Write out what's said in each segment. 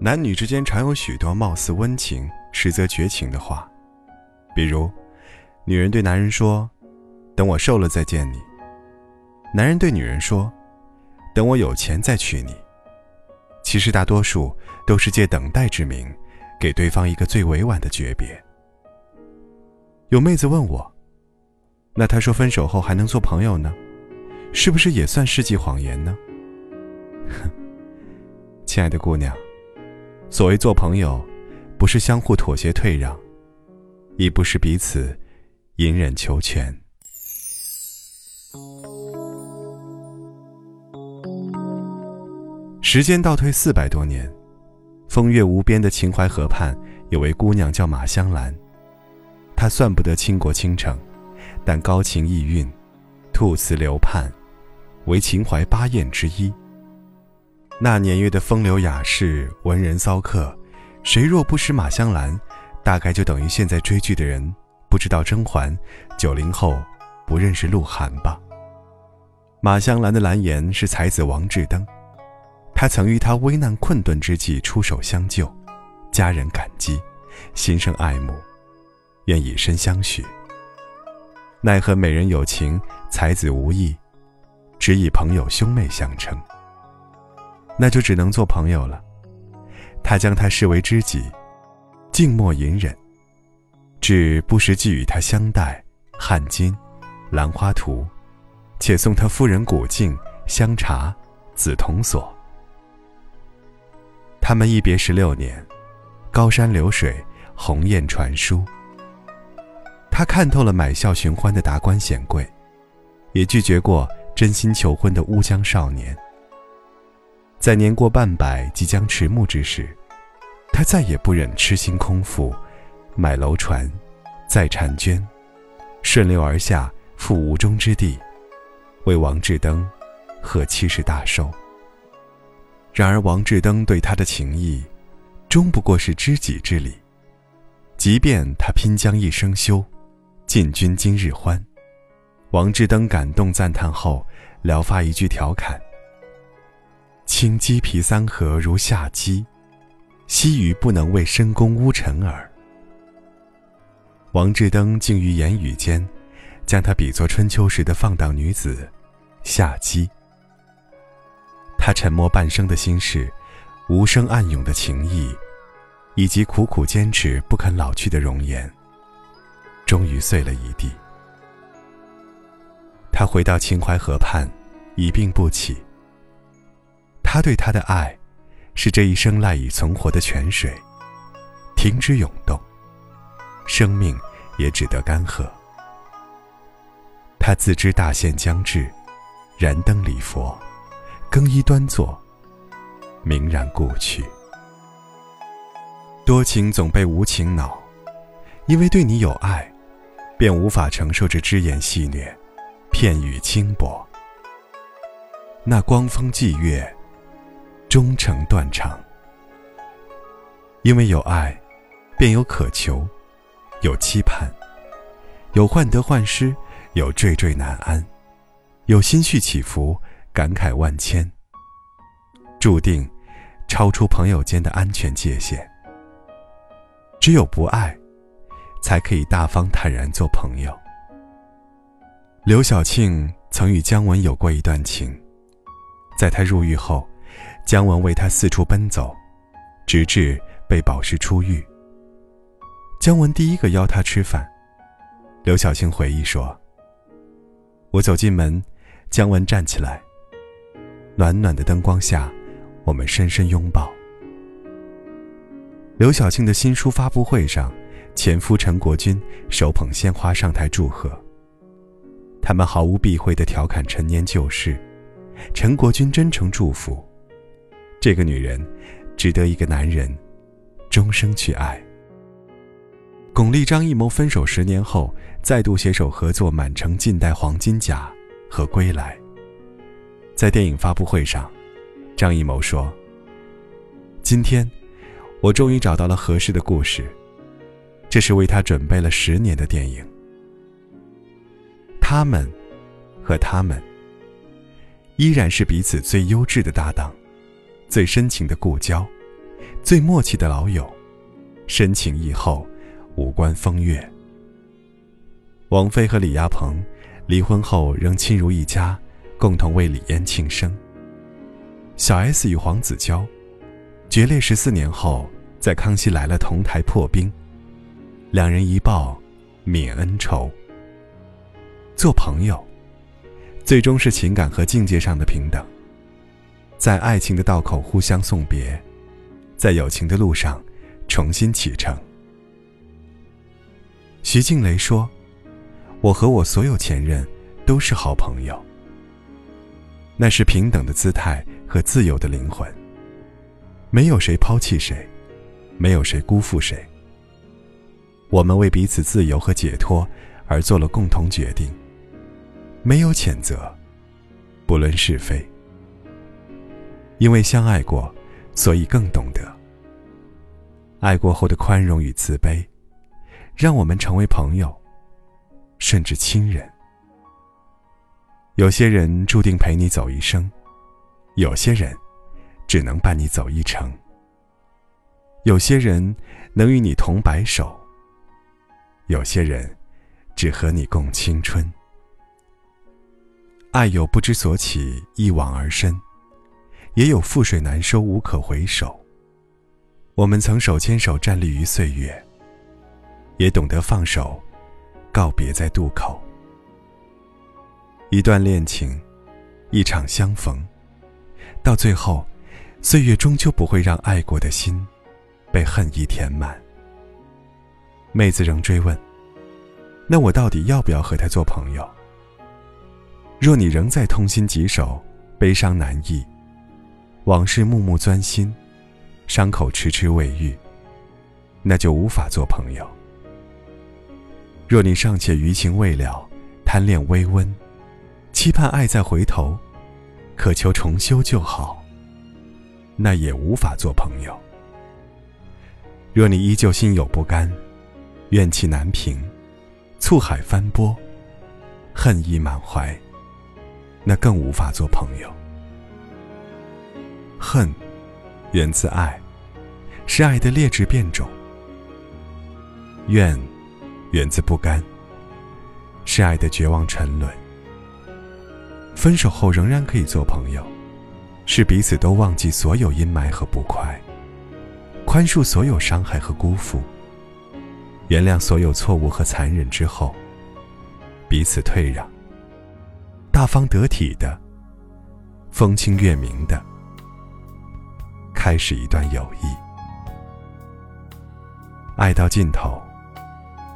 男女之间常有许多貌似温情，实则绝情的话，比如，女人对男人说：“等我瘦了再见你。”男人对女人说：“等我有钱再娶你。”其实大多数都是借等待之名，给对方一个最委婉的诀别。有妹子问我：“那他说分手后还能做朋友呢？是不是也算世纪谎言呢？”哼，亲爱的姑娘。所谓做朋友，不是相互妥协退让，亦不是彼此隐忍求全。时间倒退四百多年，风月无边的秦淮河畔，有位姑娘叫马香兰。她算不得倾国倾城，但高情逸韵，吐词流盼，为秦淮八艳之一。那年月的风流雅士、文人骚客，谁若不识马香兰，大概就等于现在追剧的人不知道甄嬛，九零后不认识鹿晗吧。马香兰的蓝颜是才子王志登，他曾于她危难困顿之际出手相救，家人感激，心生爱慕，愿以身相许。奈何美人有情，才子无意，只以朋友兄妹相称。那就只能做朋友了。他将他视为知己，静默隐忍，只不时寄与他香袋、汗巾、兰花图，且送他夫人古镜、香茶、紫铜锁。他们一别十六年，高山流水，鸿雁传书。他看透了买笑寻欢的达官显贵，也拒绝过真心求婚的乌江少年。在年过半百、即将迟暮之时，他再也不忍痴心空负，买楼船，载婵娟，顺流而下赴吴中之地，为王志登贺七十大寿。然而王志登对他的情谊，终不过是知己之礼。即便他拼将一生休，进军今日欢，王志登感动赞叹后，聊发一句调侃。青鸡皮三合如下鸡，西鱼不能为深宫污尘耳。王志登竟于言语间，将她比作春秋时的放荡女子夏姬。他沉默半生的心事，无声暗涌的情谊，以及苦苦坚持不肯老去的容颜，终于碎了一地。他回到秦淮河畔，一病不起。他对她的爱，是这一生赖以存活的泉水，停止涌动，生命也只得干涸。他自知大限将至，燃灯礼佛，更衣端坐，明然故去。多情总被无情恼，因为对你有爱，便无法承受这只言戏谑，片语轻薄。那光风霁月。终成断肠，因为有爱，便有渴求，有期盼，有患得患失，有惴惴难安，有心绪起伏，感慨万千。注定超出朋友间的安全界限。只有不爱，才可以大方坦然做朋友。刘晓庆曾与姜文有过一段情，在他入狱后。姜文为他四处奔走，直至被保释出狱。姜文第一个邀他吃饭。刘晓庆回忆说：“我走进门，姜文站起来。暖暖的灯光下，我们深深拥抱。”刘晓庆的新书发布会上，前夫陈国军手捧鲜花上台祝贺。他们毫无避讳地调侃陈年旧事，陈国军真诚祝福。这个女人，值得一个男人终生去爱。巩俐、张艺谋分手十年后，再度携手合作《满城尽带黄金甲》和《归来》。在电影发布会上，张艺谋说：“今天，我终于找到了合适的故事，这是为他准备了十年的电影。他们，和他们，依然是彼此最优质的搭档，最深情的故交，最默契的老友，深情义厚，无关风月。王菲和李亚鹏离婚后仍亲如一家，共同为李嫣庆生。小 S 与黄子佼决裂十四年后，在《康熙来了》同台破冰，两人一抱，泯恩仇。做朋友，最终是情感和境界上的平等，在爱情的道口互相送别，在友情的路上重新启程。徐静蕾说。我和我所有前任都是好朋友。那是平等的姿态和自由的灵魂。没有谁抛弃谁，没有谁辜负谁。我们为彼此自由和解脱而做了共同决定。没有谴责，不论是非。因为相爱过，所以更懂得。爱过后的宽容与慈悲，让我们成为朋友。甚至亲人。有些人注定陪你走一生，有些人只能伴你走一程。有些人能与你同白首，有些人只和你共青春。爱有不知所起，一往而深，也有覆水难收，无可回首。我们曾手牵手站立于岁月，也懂得放手。告别在渡口，一段恋情，一场相逢，到最后，岁月终究不会让爱过的心被恨意填满。妹子仍追问：“那我到底要不要和他做朋友？”若你仍在痛心疾首、悲伤难抑，往事暮暮钻心，伤口迟迟未愈，那就无法做朋友。若你尚且余情未了，贪恋微温，期盼爱再回头，渴求重修就好，那也无法做朋友。若你依旧心有不甘，怨气难平，醋海翻波，恨意满怀，那更无法做朋友。恨，源自爱，是爱的劣质变种。怨。源自不甘，是爱的绝望沉沦。分手后仍然可以做朋友，是彼此都忘记所有阴霾和不快，宽恕所有伤害和辜负，原谅所有错误和残忍之后，彼此退让，大方得体的，风清月明的，开始一段友谊。爱到尽头。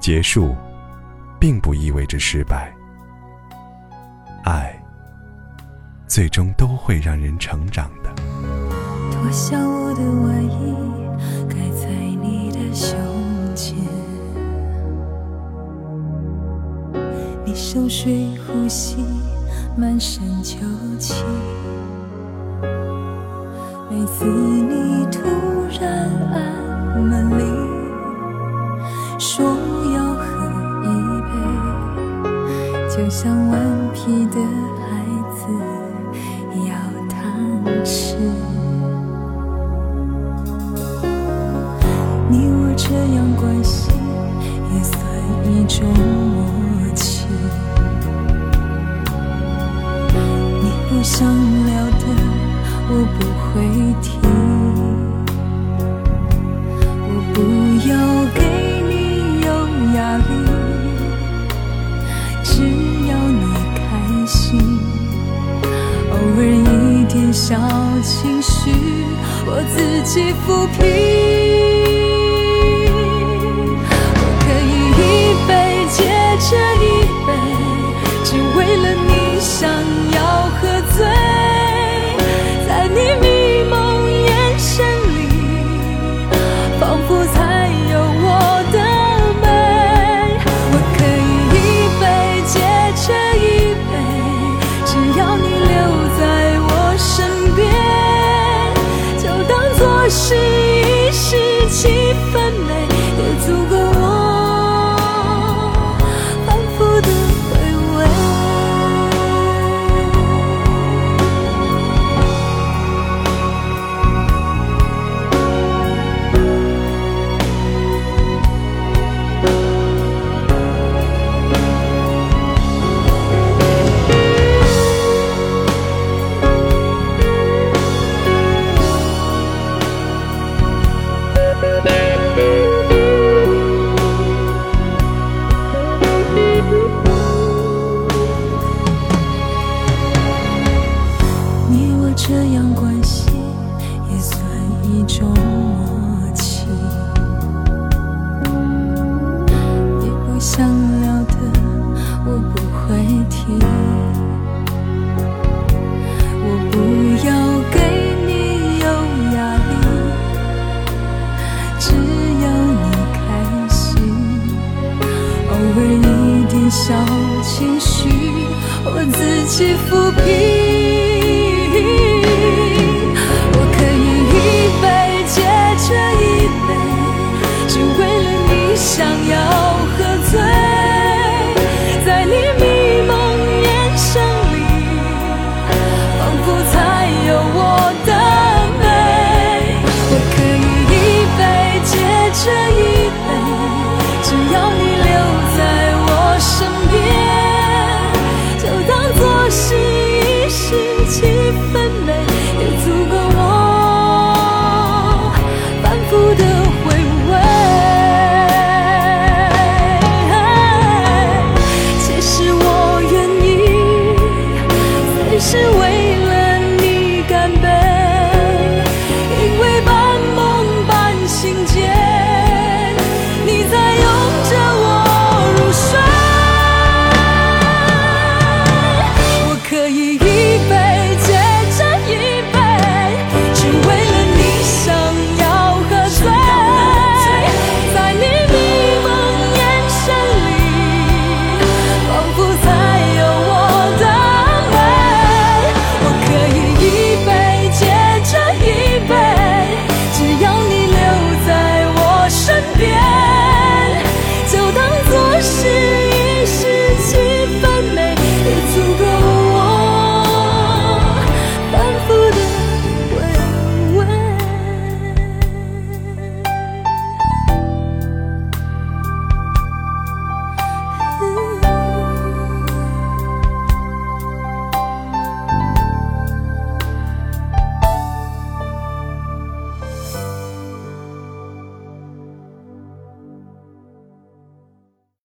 结束，并不意味着失败。爱，最终都会让人成长的。脱下我的外衣，盖在你的胸前。你熟睡呼吸，满身酒气。每次你突然按门铃，说要喝一杯。就像顽皮的我自己抚平。这样关系也算一种默契。你不想聊的，我不会提。我不要给你有压力，只要你开心。偶尔一点小情绪，我自己抚平。